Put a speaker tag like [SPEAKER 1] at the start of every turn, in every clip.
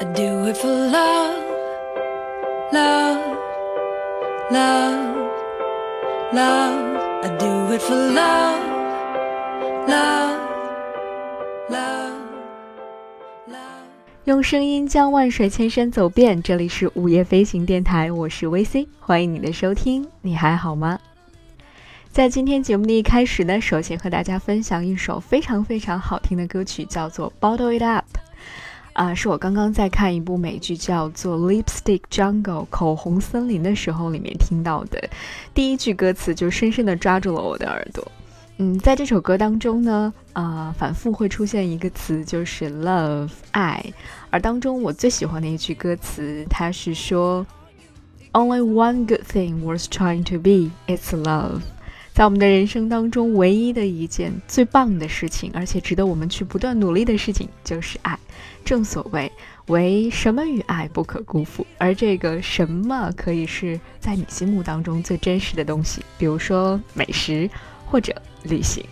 [SPEAKER 1] I do it for love, love, love, love. I do it for love, love, love, love.
[SPEAKER 2] 用声音将万水千山走遍，这里是午夜飞行电台，我是 VC，欢迎你的收听。你还好吗？在今天节目的一开始呢，首先和大家分享一首非常非常好听的歌曲，叫做《Bottle It Up》。啊，是我刚刚在看一部美剧叫做《Lipstick Jungle》口红森林的时候，里面听到的第一句歌词就深深的抓住了我的耳朵。嗯，在这首歌当中呢，啊，反复会出现一个词，就是 love 爱。而当中我最喜欢的一句歌词，它是说：“Only one good thing worth trying to be, it's love。”在我们的人生当中，唯一的一件最棒的事情，而且值得我们去不断努力的事情，就是爱。正所谓，唯什么与爱不可辜负。而这个什么，可以是在你心目当中最真实的东西，比如说美食或者旅行。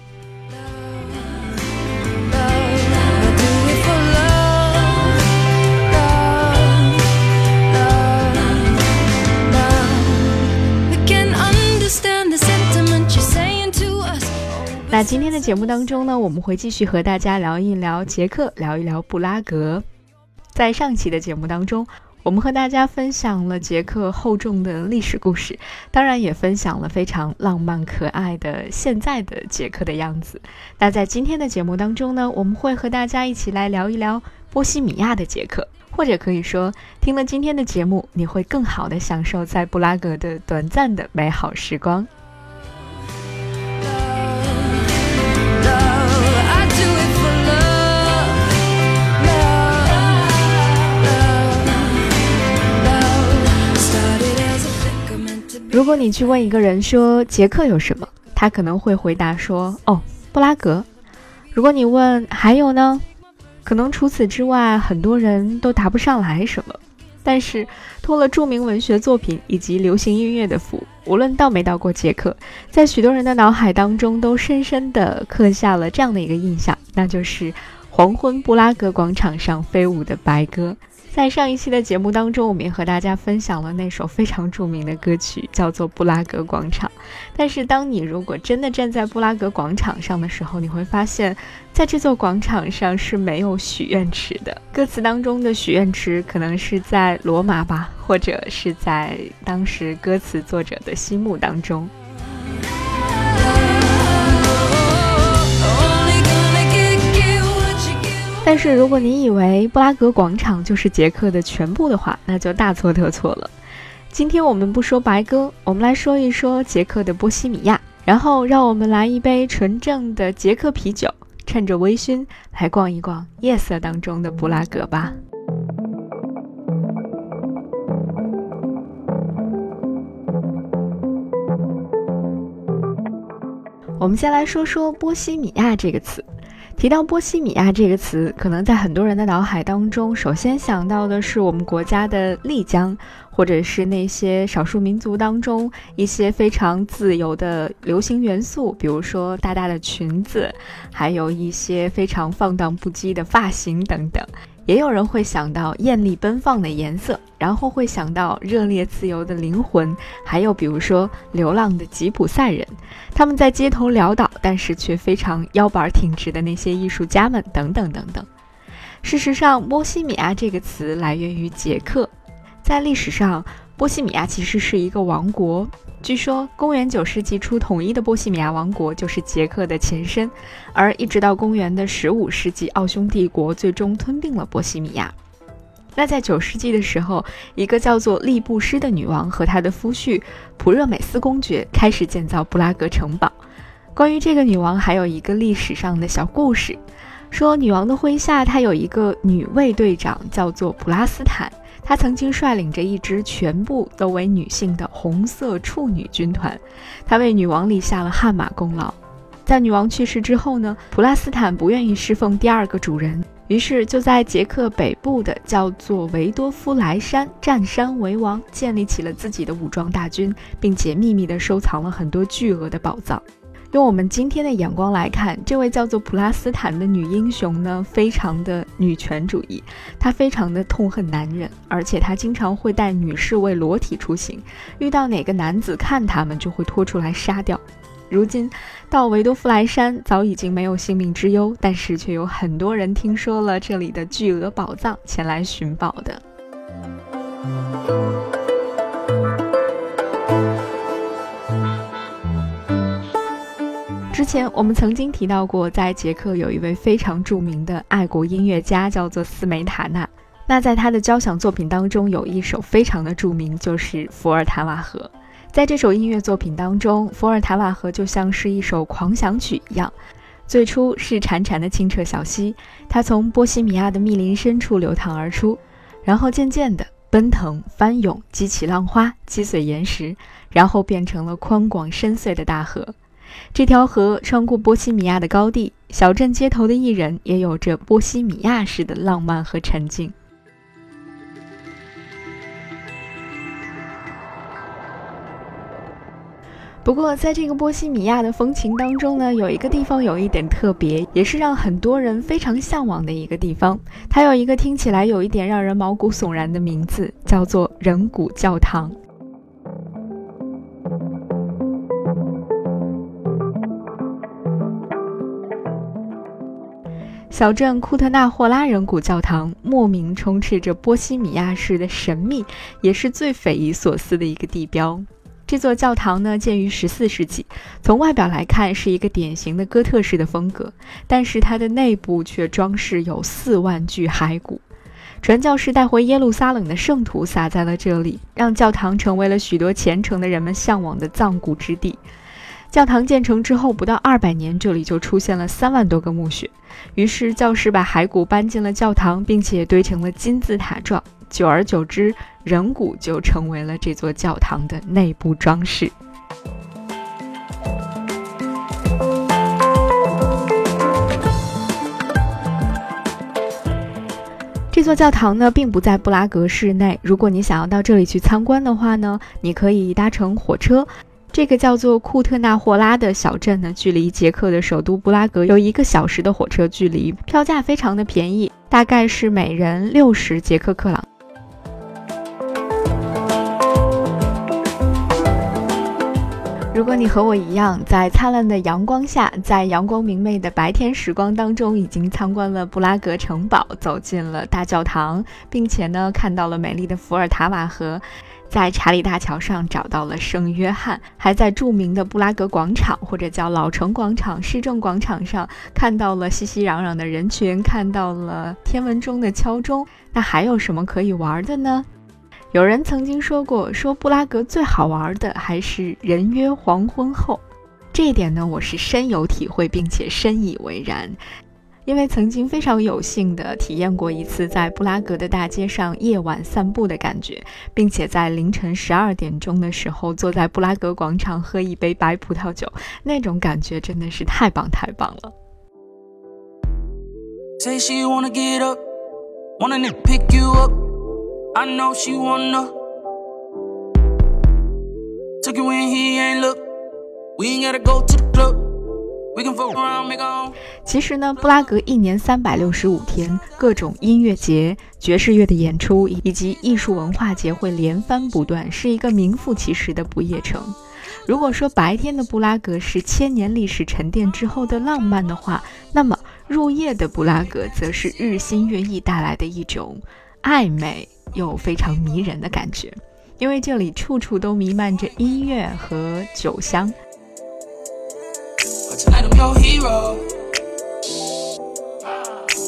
[SPEAKER 2] 那今天的节目当中呢，我们会继续和大家聊一聊捷克，聊一聊布拉格。在上期的节目当中，我们和大家分享了捷克厚重的历史故事，当然也分享了非常浪漫可爱的现在的捷克的样子。那在今天的节目当中呢，我们会和大家一起来聊一聊波西米亚的捷克，或者可以说，听了今天的节目，你会更好的享受在布拉格的短暂的美好时光。如果你去问一个人说捷克有什么，他可能会回答说：“哦，布拉格。”如果你问还有呢，可能除此之外，很多人都答不上来什么。但是托了著名文学作品以及流行音乐的福，无论到没到过捷克，在许多人的脑海当中都深深地刻下了这样的一个印象，那就是黄昏布拉格广场上飞舞的白鸽。在上一期的节目当中，我们也和大家分享了那首非常著名的歌曲，叫做《布拉格广场》。但是，当你如果真的站在布拉格广场上的时候，你会发现，在这座广场上是没有许愿池的。歌词当中的许愿池可能是在罗马吧，或者是在当时歌词作者的心目当中。但是，如果你以为布拉格广场就是捷克的全部的话，那就大错特错了。今天我们不说白鸽，我们来说一说捷克的波西米亚，然后让我们来一杯纯正的捷克啤酒，趁着微醺来逛一逛夜色当中的布拉格吧。我们先来说说波西米亚这个词。提到波西米亚这个词，可能在很多人的脑海当中，首先想到的是我们国家的丽江，或者是那些少数民族当中一些非常自由的流行元素，比如说大大的裙子，还有一些非常放荡不羁的发型等等。也有人会想到艳丽奔放的颜色，然后会想到热烈自由的灵魂，还有比如说流浪的吉普赛人，他们在街头潦倒，但是却非常腰板挺直的那些艺术家们，等等等等。事实上，波西米亚这个词来源于捷克，在历史上，波西米亚其实是一个王国。据说，公元九世纪初统一的波西米亚王国就是捷克的前身，而一直到公元的十五世纪，奥匈帝国最终吞并了波西米亚。那在九世纪的时候，一个叫做利布施的女王和她的夫婿普热美斯公爵开始建造布拉格城堡。关于这个女王，还有一个历史上的小故事，说女王的麾下她有一个女卫队长，叫做普拉斯坦。他曾经率领着一支全部都为女性的红色处女军团，他为女王立下了汗马功劳。在女王去世之后呢，普拉斯坦不愿意侍奉第二个主人，于是就在捷克北部的叫做维多夫莱山占山为王，建立起了自己的武装大军，并且秘密地收藏了很多巨额的宝藏。用我们今天的眼光来看，这位叫做普拉斯坦的女英雄呢，非常的女权主义，她非常的痛恨男人，而且她经常会带女侍卫裸体出行，遇到哪个男子看他们就会拖出来杀掉。如今到维多夫莱山早已经没有性命之忧，但是却有很多人听说了这里的巨额宝藏，前来寻宝的。之前我们曾经提到过，在捷克有一位非常著名的爱国音乐家，叫做斯梅塔纳。那在他的交响作品当中，有一首非常的著名，就是《伏尔塔瓦河》。在这首音乐作品当中，《伏尔塔瓦河》就像是一首狂想曲一样。最初是潺潺的清澈小溪，它从波西米亚的密林深处流淌而出，然后渐渐地奔腾翻涌，激起浪花，击碎岩石，然后变成了宽广深邃的大河。这条河穿过波西米亚的高地，小镇街头的艺人也有着波西米亚式的浪漫和沉静。不过，在这个波西米亚的风情当中呢，有一个地方有一点特别，也是让很多人非常向往的一个地方。它有一个听起来有一点让人毛骨悚然的名字，叫做人骨教堂。小镇库特纳霍拉人骨教堂莫名充斥着波西米亚式的神秘，也是最匪夷所思的一个地标。这座教堂呢，建于十四世纪，从外表来看是一个典型的哥特式的风格，但是它的内部却装饰有四万具骸骨。传教士带回耶路撒冷的圣徒撒在了这里，让教堂成为了许多虔诚的人们向往的葬骨之地。教堂建成之后不到二百年，这里就出现了三万多个墓穴，于是教士把骸骨搬进了教堂，并且堆成了金字塔状。久而久之，人骨就成为了这座教堂的内部装饰。这座教堂呢，并不在布拉格市内。如果你想要到这里去参观的话呢，你可以搭乘火车。这个叫做库特纳霍拉的小镇呢，距离捷克的首都布拉格有一个小时的火车距离，票价非常的便宜，大概是每人六十捷克克朗。如果你和我一样，在灿烂的阳光下，在阳光明媚的白天时光当中，已经参观了布拉格城堡，走进了大教堂，并且呢，看到了美丽的伏尔塔瓦河，在查理大桥上找到了圣约翰，还在著名的布拉格广场或者叫老城广场市政广场上看到了熙熙攘攘的人群，看到了天文钟的敲钟，那还有什么可以玩的呢？有人曾经说过，说布拉格最好玩的还是人约黄昏后，这一点呢，我是深有体会，并且深以为然。因为曾经非常有幸的体验过一次在布拉格的大街上夜晚散步的感觉，并且在凌晨十二点钟的时候坐在布拉格广场喝一杯白葡萄酒，那种感觉真的是太棒太棒了。I know she wanna took you when he ain't look. We ain't gotta go to the club. 其实呢，布拉格一年三百六十五天，各种音乐节、爵士乐的演出以及艺术文化节会连番不断，是一个名副其实的不夜城。如果说白天的布拉格是千年历史沉淀之后的浪漫的话，那么入夜的布拉格则是日新月异带来的一种暧昧。又非常迷人的感觉，因为这里处处都弥漫着音乐和酒香。
[SPEAKER 3] So i don't know hero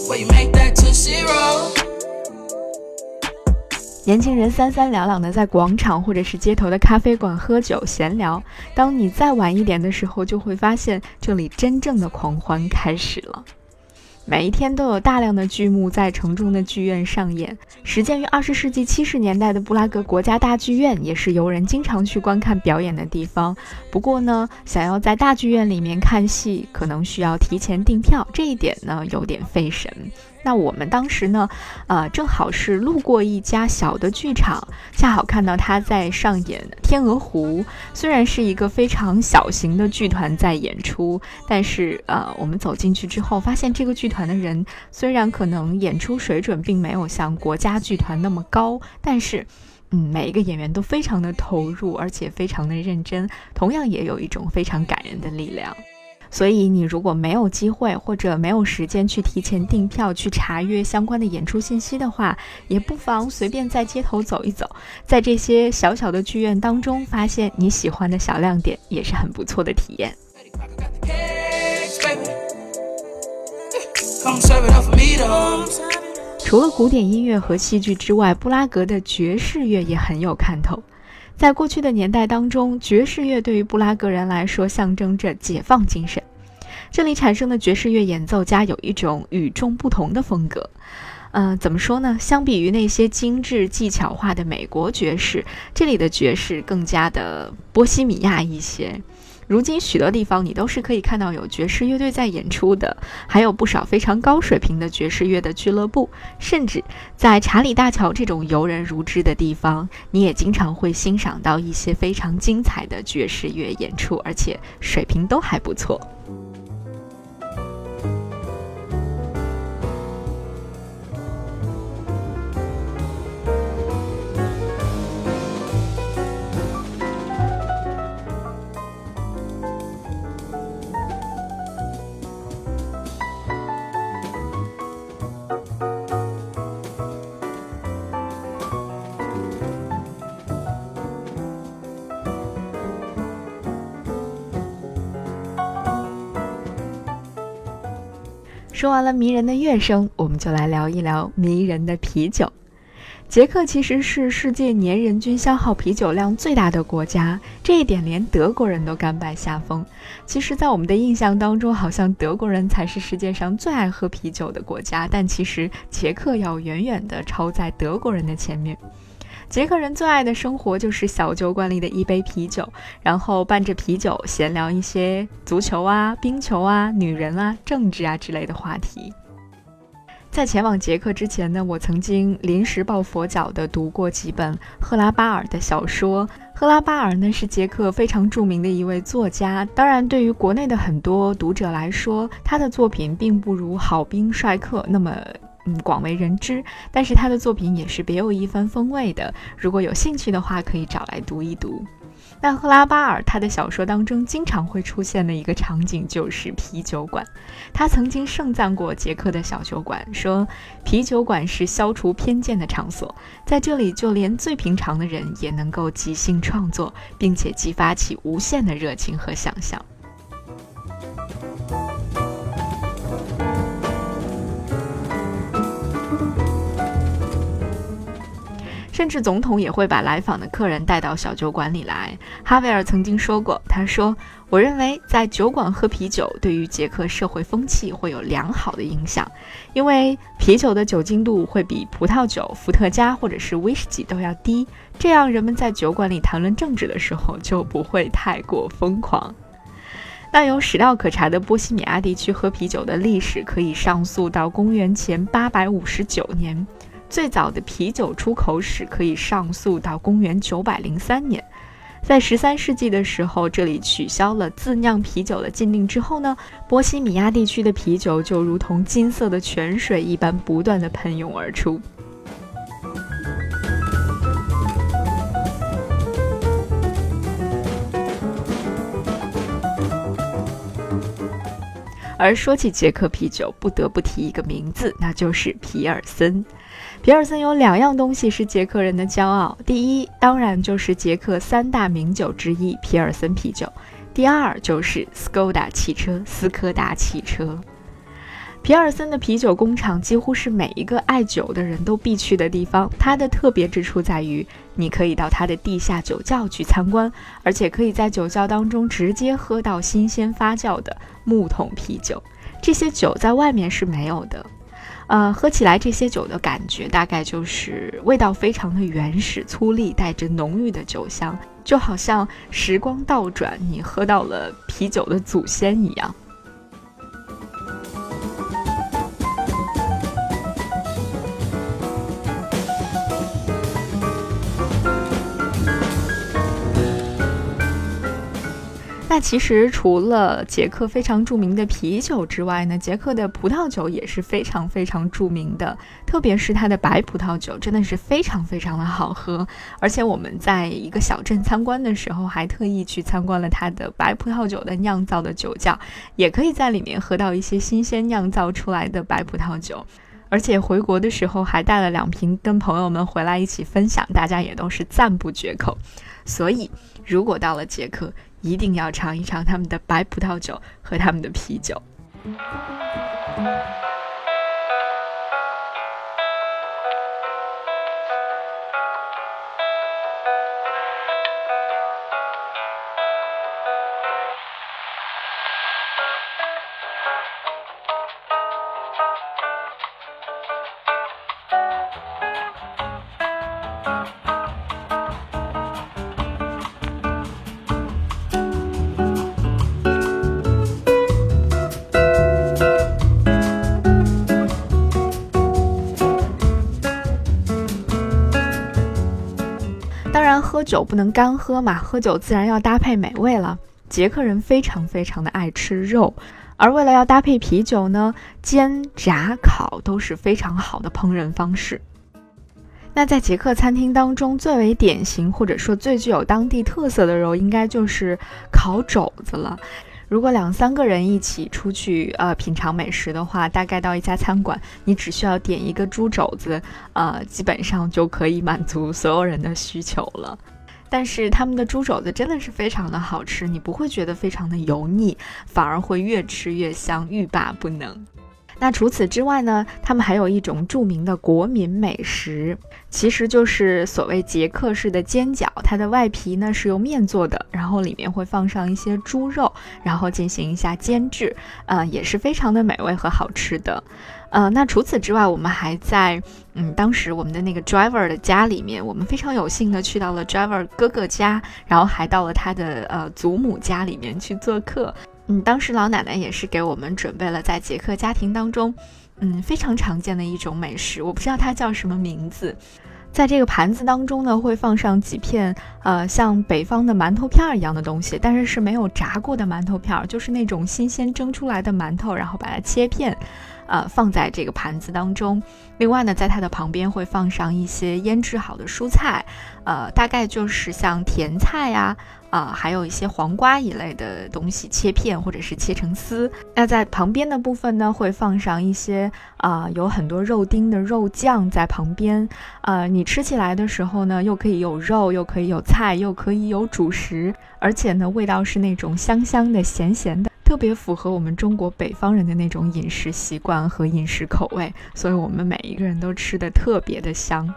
[SPEAKER 3] when you make that to zero
[SPEAKER 2] 年轻人三三两两的在广场或者是街头的咖啡馆喝酒闲聊，当你再晚一点的时候，就会发现这里真正的狂欢开始了。每一天都有大量的剧目在城中的剧院上演。始建于二十世纪七十年代的布拉格国家大剧院，也是游人经常去观看表演的地方。不过呢，想要在大剧院里面看戏，可能需要提前订票，这一点呢有点费神。那我们当时呢，呃，正好是路过一家小的剧场，恰好看到他在上演《天鹅湖》。虽然是一个非常小型的剧团在演出，但是呃，我们走进去之后，发现这个剧团的人虽然可能演出水准并没有像国家剧团那么高，但是，嗯，每一个演员都非常的投入，而且非常的认真，同样也有一种非常感人的力量。所以，你如果没有机会或者没有时间去提前订票去查阅相关的演出信息的话，也不妨随便在街头走一走，在这些小小的剧院当中发现你喜欢的小亮点，也是很不错的体验。除了古典音乐和戏剧之外，布拉格的爵士乐也很有看头。在过去的年代当中，爵士乐对于布拉格人来说象征着解放精神。这里产生的爵士乐演奏家有一种与众不同的风格。嗯，怎么说呢？相比于那些精致技巧化的美国爵士，这里的爵士更加的波西米亚一些。如今许多地方你都是可以看到有爵士乐队在演出的，还有不少非常高水平的爵士乐的俱乐部，甚至在查理大桥这种游人如织的地方，你也经常会欣赏到一些非常精彩的爵士乐演出，而且水平都还不错。说完了迷人的乐声，我们就来聊一聊迷人的啤酒。捷克其实是世界年人均消耗啤酒量最大的国家，这一点连德国人都甘拜下风。其实，在我们的印象当中，好像德国人才是世界上最爱喝啤酒的国家，但其实捷克要远远地超在德国人的前面。捷克人最爱的生活就是小酒馆里的一杯啤酒，然后伴着啤酒闲聊一些足球啊、冰球啊、女人啊、政治啊之类的话题。在前往捷克之前呢，我曾经临时抱佛脚地读过几本赫拉巴尔的小说。赫拉巴尔呢是捷克非常著名的一位作家，当然对于国内的很多读者来说，他的作品并不如好兵帅克那么。嗯，广为人知，但是他的作品也是别有一番风味的。如果有兴趣的话，可以找来读一读。那赫拉巴尔他的小说当中经常会出现的一个场景就是啤酒馆。他曾经盛赞过捷克的小酒馆，说啤酒馆是消除偏见的场所，在这里就连最平常的人也能够即兴创作，并且激发起无限的热情和想象。甚至总统也会把来访的客人带到小酒馆里来。哈维尔曾经说过：“他说，我认为在酒馆喝啤酒对于捷克社会风气会有良好的影响，因为啤酒的酒精度会比葡萄酒、伏特加或者是威士忌都要低，这样人们在酒馆里谈论政治的时候就不会太过疯狂。”那有史料可查的波西米亚地区喝啤酒的历史可以上溯到公元前八百五十九年。最早的啤酒出口史可以上溯到公元九百零三年，在十三世纪的时候，这里取消了自酿啤酒的禁令之后呢，波西米亚地区的啤酒就如同金色的泉水一般不断的喷涌而出。而说起捷克啤酒，不得不提一个名字，那就是皮尔森。皮尔森有两样东西是捷克人的骄傲，第一当然就是捷克三大名酒之一皮尔森啤酒，第二就是斯柯达汽车，斯柯达汽车。皮尔森的啤酒工厂几乎是每一个爱酒的人都必去的地方，它的特别之处在于，你可以到它的地下酒窖去参观，而且可以在酒窖当中直接喝到新鲜发酵的木桶啤酒，这些酒在外面是没有的。呃，喝起来这些酒的感觉大概就是味道非常的原始、粗粝，带着浓郁的酒香，就好像时光倒转，你喝到了啤酒的祖先一样。其实除了捷克非常著名的啤酒之外呢，捷克的葡萄酒也是非常非常著名的，特别是它的白葡萄酒真的是非常非常的好喝。而且我们在一个小镇参观的时候，还特意去参观了它的白葡萄酒的酿造的酒窖，也可以在里面喝到一些新鲜酿造出来的白葡萄酒。而且回国的时候还带了两瓶跟朋友们回来一起分享，大家也都是赞不绝口。所以如果到了捷克，一定要尝一尝他们的白葡萄酒和他们的啤酒。酒不能干喝嘛，喝酒自然要搭配美味了。捷克人非常非常的爱吃肉，而为了要搭配啤酒呢，煎、炸、烤都是非常好的烹饪方式。那在捷克餐厅当中，最为典型或者说最具有当地特色的肉，应该就是烤肘子了。如果两三个人一起出去呃品尝美食的话，大概到一家餐馆，你只需要点一个猪肘子，呃，基本上就可以满足所有人的需求了。但是他们的猪肘子真的是非常的好吃，你不会觉得非常的油腻，反而会越吃越香，欲罢不能。那除此之外呢，他们还有一种著名的国民美食，其实就是所谓捷克式的煎饺。它的外皮呢是用面做的，然后里面会放上一些猪肉，然后进行一下煎制，呃，也是非常的美味和好吃的。呃，那除此之外，我们还在嗯，当时我们的那个 driver 的家里面，我们非常有幸的去到了 driver 哥哥家，然后还到了他的呃祖母家里面去做客。嗯，当时老奶奶也是给我们准备了在捷克家庭当中，嗯，非常常见的一种美食，我不知道它叫什么名字。在这个盘子当中呢，会放上几片呃像北方的馒头片儿一样的东西，但是是没有炸过的馒头片儿，就是那种新鲜蒸出来的馒头，然后把它切片。呃，放在这个盘子当中。另外呢，在它的旁边会放上一些腌制好的蔬菜，呃，大概就是像甜菜呀，啊还有一些黄瓜一类的东西，切片或者是切成丝。那在旁边的部分呢，会放上一些啊，有很多肉丁的肉酱在旁边。呃，你吃起来的时候呢，又可以有肉，又可以有菜，又可以有主食，而且呢，味道是那种香香的、咸咸的。特别符合我们中国北方人的那种饮食习惯和饮食口味，所以我们每一个人都吃的特别的香。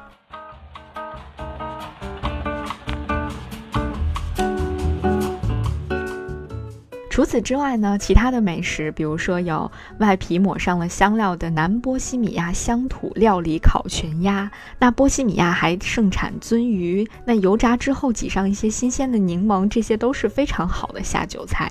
[SPEAKER 2] 除此之外呢，其他的美食，比如说有外皮抹上了香料的南波西米亚乡土料理烤全鸭，那波西米亚还盛产鳟鱼，那油炸之后挤上一些新鲜的柠檬，这些都是非常好的下酒菜。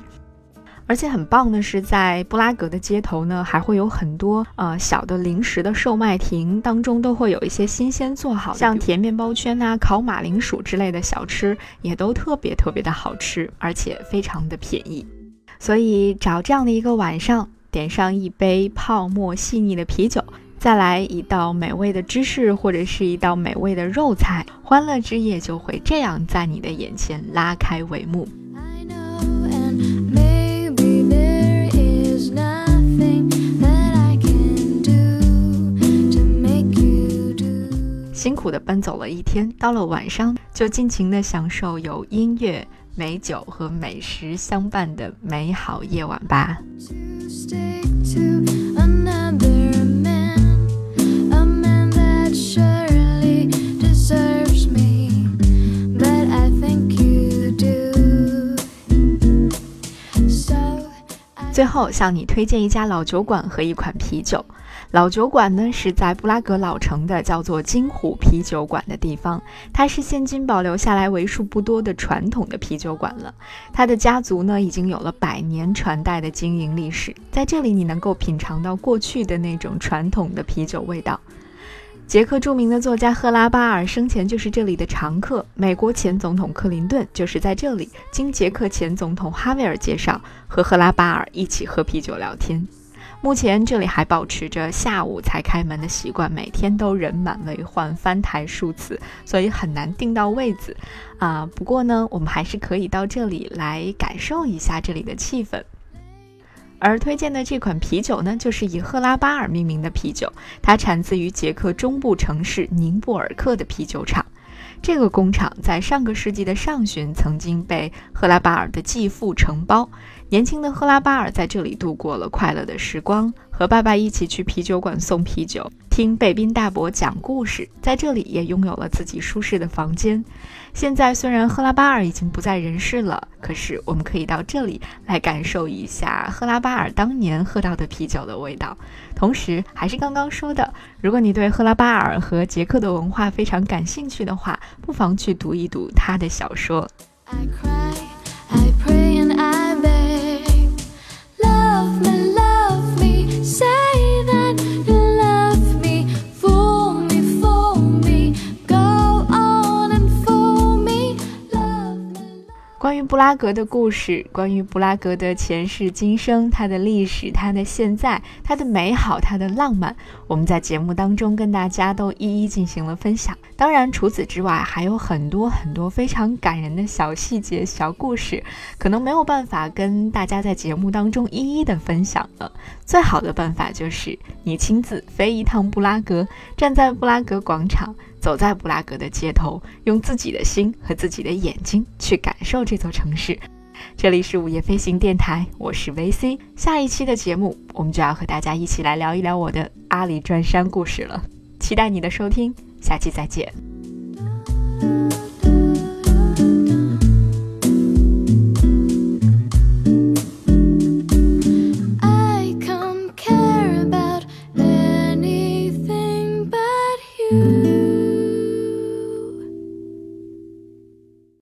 [SPEAKER 2] 而且很棒的是，在布拉格的街头呢，还会有很多呃小的零食的售卖亭，当中都会有一些新鲜做好，像甜面包圈呐、烤马铃薯之类的小吃，也都特别特别的好吃，而且非常的便宜。所以找这样的一个晚上，点上一杯泡沫细腻的啤酒，再来一道美味的芝士或者是一道美味的肉菜，欢乐之夜就会这样在你的眼前拉开帷幕。辛苦的奔走了一天，到了晚上就尽情的享受有音乐、美酒和美食相伴的美好夜晚吧。最后向你推荐一家老酒馆和一款啤酒。老酒馆呢是在布拉格老城的，叫做金虎啤酒馆的地方。它是现今保留下来为数不多的传统的啤酒馆了。它的家族呢已经有了百年传代的经营历史，在这里你能够品尝到过去的那种传统的啤酒味道。捷克著名的作家赫拉巴尔生前就是这里的常客，美国前总统克林顿就是在这里经捷克前总统哈维尔介绍和赫拉巴尔一起喝啤酒聊天。目前这里还保持着下午才开门的习惯，每天都人满为患，翻台数次，所以很难订到位子啊。不过呢，我们还是可以到这里来感受一下这里的气氛。而推荐的这款啤酒呢，就是以赫拉巴尔命名的啤酒，它产自于捷克中部城市宁布尔克的啤酒厂。这个工厂在上个世纪的上旬曾经被赫拉巴尔的继父承包。年轻的赫拉巴尔在这里度过了快乐的时光，和爸爸一起去啤酒馆送啤酒，听贝宾大伯讲故事，在这里也拥有了自己舒适的房间。现在虽然赫拉巴尔已经不在人世了，可是我们可以到这里来感受一下赫拉巴尔当年喝到的啤酒的味道。同时，还是刚刚说的，如果你对赫拉巴尔和捷克的文化非常感兴趣的话，不妨去读一读他的小说。关于布拉格的故事，关于布拉格的前世今生，它的历史，它的现在，它的美好，它的浪漫，我们在节目当中跟大家都一一进行了分享。当然，除此之外，还有很多很多非常感人的小细节、小故事，可能没有办法跟大家在节目当中一一的分享了。最好的办法就是你亲自飞一趟布拉格，站在布拉格广场。走在布拉格的街头，用自己的心和自己的眼睛去感受这座城市。这里是午夜飞行电台，我是 VC。下一期的节目，我们就要和大家一起来聊一聊我的阿里转山故事了。期待你的收听，下期再见。